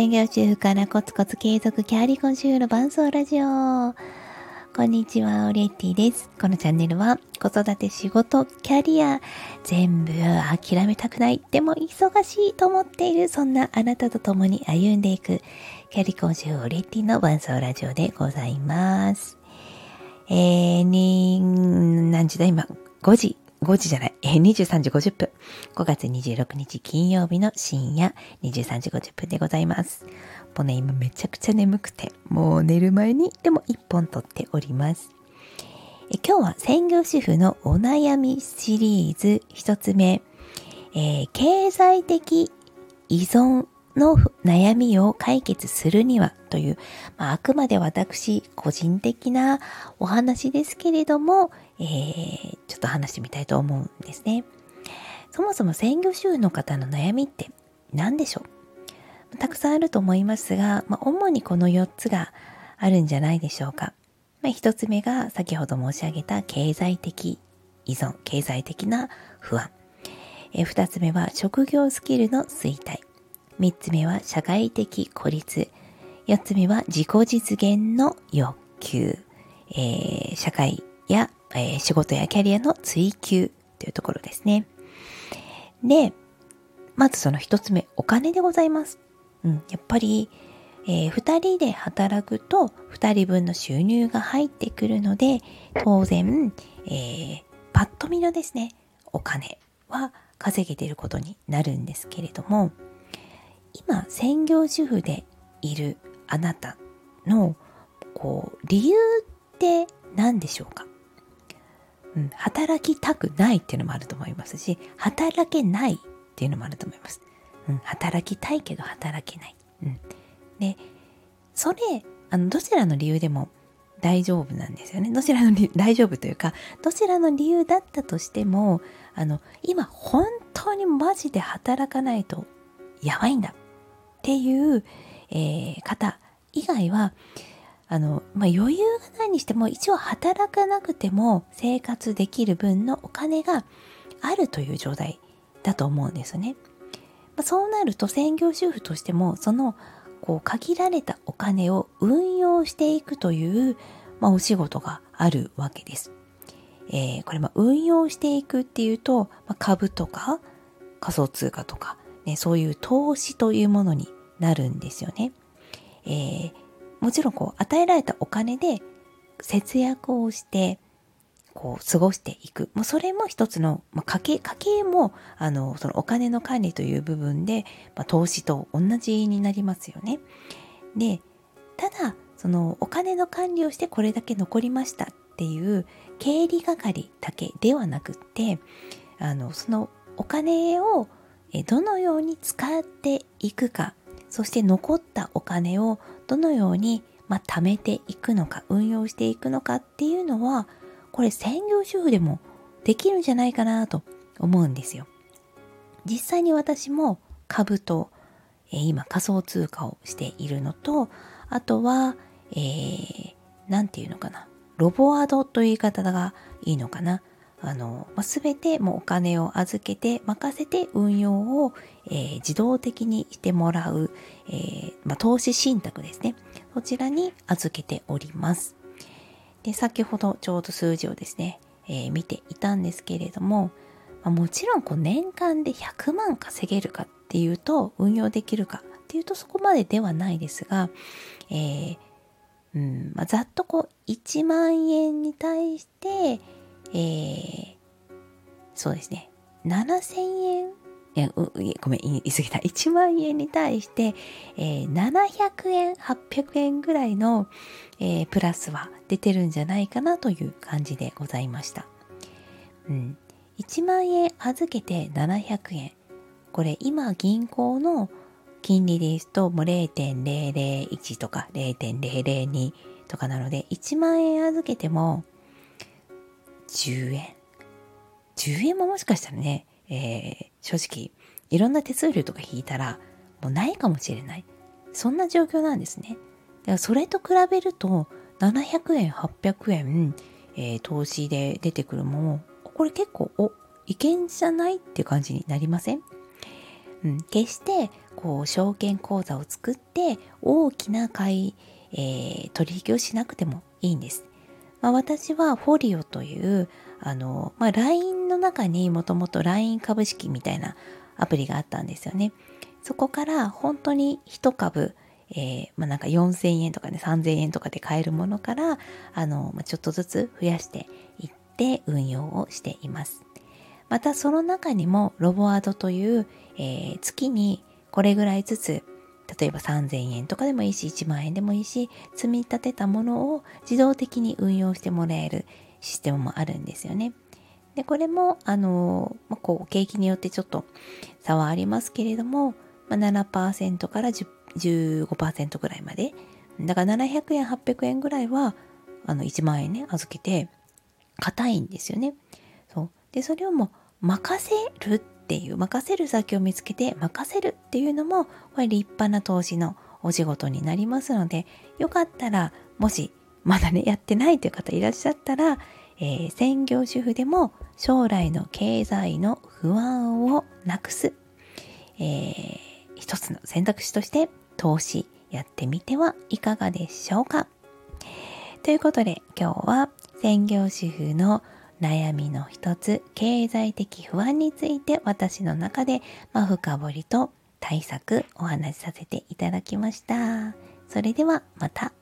専業主婦からコツコツ継続キャリコン主婦の伴奏ラジオ。こんにちは、オレッティです。このチャンネルは子育て、仕事、キャリア、全部諦めたくない、でも忙しいと思っている、そんなあなたと共に歩んでいく、キャリコン主婦オレッティの伴奏ラジオでございます。えー、に、何時だ？今、5時5時じゃない、えー、23時50分。5月26日金曜日の深夜23時50分でございます。もうね、今めちゃくちゃ眠くて、もう寝る前にでも1本撮っております。え今日は専業主婦のお悩みシリーズ1つ目、えー、経済的依存の悩みを解決するにはという、まあ、あくまで私個人的なお話ですけれども、えー、ちょっと話してみたいと思うんですね。そもそも専業主婦の方の悩みって何でしょう？たくさんあると思いますが、まあ、主にこの4つがあるんじゃないでしょうか。まあ、1つ目が先ほど申し上げた経済的依存、経済的な不安。え2つ目は職業スキルの衰退。3つ目は社会的孤立。4つ目は自己実現の欲求。えー、社会や、えー、仕事やキャリアの追求というところですね。で、まずその1つ目、お金でございます。うん、やっぱり、えー、2人で働くと2人分の収入が入ってくるので、当然、えー、パッと見のですね、お金は稼げていることになるんですけれども、今専業主婦でいるあなたのこう理由って何でしょうか、うん、働きたくないっていうのもあると思いますし働けないっていうのもあると思います、うん、働きたいけど働けない、うん、でそれあのどちらの理由でも大丈夫なんですよね。どちらの理由 大丈夫というかどちらの理由だったとしてもあの今本当にマジで働かないとやばいんだっていう、えー、方以外は、あの、まあ、余裕がないにしても、一応働かなくても生活できる分のお金があるという状態だと思うんですね。まあ、そうなると専業主婦としても、その、こう、限られたお金を運用していくという、まあ、お仕事があるわけです。えー、これ、ま運用していくっていうと、ま、株とか仮想通貨とか、ね、そういう投資というものになるんですよね。えー、もちろんこう与えられたお金で節約をしてこう過ごしていく。もうそれも一つの、まあ、家計、家計もあのそのお金の管理という部分で、まあ、投資と同じになりますよね。で、ただそのお金の管理をしてこれだけ残りましたっていう経理係だけではなくってあのそのお金をどのように使っていくかそして残ったお金をどのように、まあ、貯めていくのか運用していくのかっていうのはこれ専業主婦でもできるんじゃないかなと思うんですよ。実際に私も株と、えー、今仮想通貨をしているのとあとは、えー、なんていうのかなロボアドという言い方がいいのかなあの、全てもうお金を預けて任せて運用を、えー、自動的にしてもらう、えー、まあ、投資信託ですね。そちらに預けております。で、先ほどちょうど数字をですね、えー、見ていたんですけれども、まあ、もちろんこう年間で100万稼げるかっていうと、運用できるかっていうとそこまでではないですが、えーうんまあ、ざっとこう1万円に対して、えー、そうですね、7000円いやごめん、言い過ぎた。1万円に対して、えー、700円、800円ぐらいの、えー、プラスは出てるんじゃないかなという感じでございました。うん。1万円預けて700円。これ今銀行の金利ですともう0.001とか0.002とかなので1万円預けても10円。10円ももしかしたらね、えー、正直、いろんな手数料とか引いたら、もうないかもしれない。そんな状況なんですね。だからそれと比べると、700円、800円、えー、投資で出てくるもの、これ結構、お、いけんじゃないって感じになりません？うん、決してこう証券口座を作って大きな買い、えー、取引をしなくてもいいんです。まあ、私はフォリオというあの、まあ、LINE の中にもともと LINE 株式みたいなアプリがあったんですよね。そこから本当に1株、えー、まあ、なんか4000円とかね3000円とかで買えるものからあの、まあ、ちょっとずつ増やしていって運用をしています。またその中にもロボアドという、えー、月にこれぐらいずつ例えば3000円とかでもいいし1万円でもいいし積み立てたものを自動的に運用してもらえるシステムもあるんですよね。でこれもあの、まあ、こう景気によってちょっと差はありますけれども、まあ、7%から15%ぐらいまでだから700円800円ぐらいはあの1万円ね預けて硬いんですよね。そうでそれをもう任せるっていう任せる先を見つけて任せるっていうのもこれ立派な投資のお仕事になりますのでよかったらもしまだねやってないという方いらっしゃったら、えー、専業主婦でも将来の経済の不安をなくす、えー、一つの選択肢として投資やってみてはいかがでしょうか。ということで今日は専業主婦の悩みの一つ、経済的不安について私の中で、まあ、深掘りと対策お話しさせていただきました。それではまた。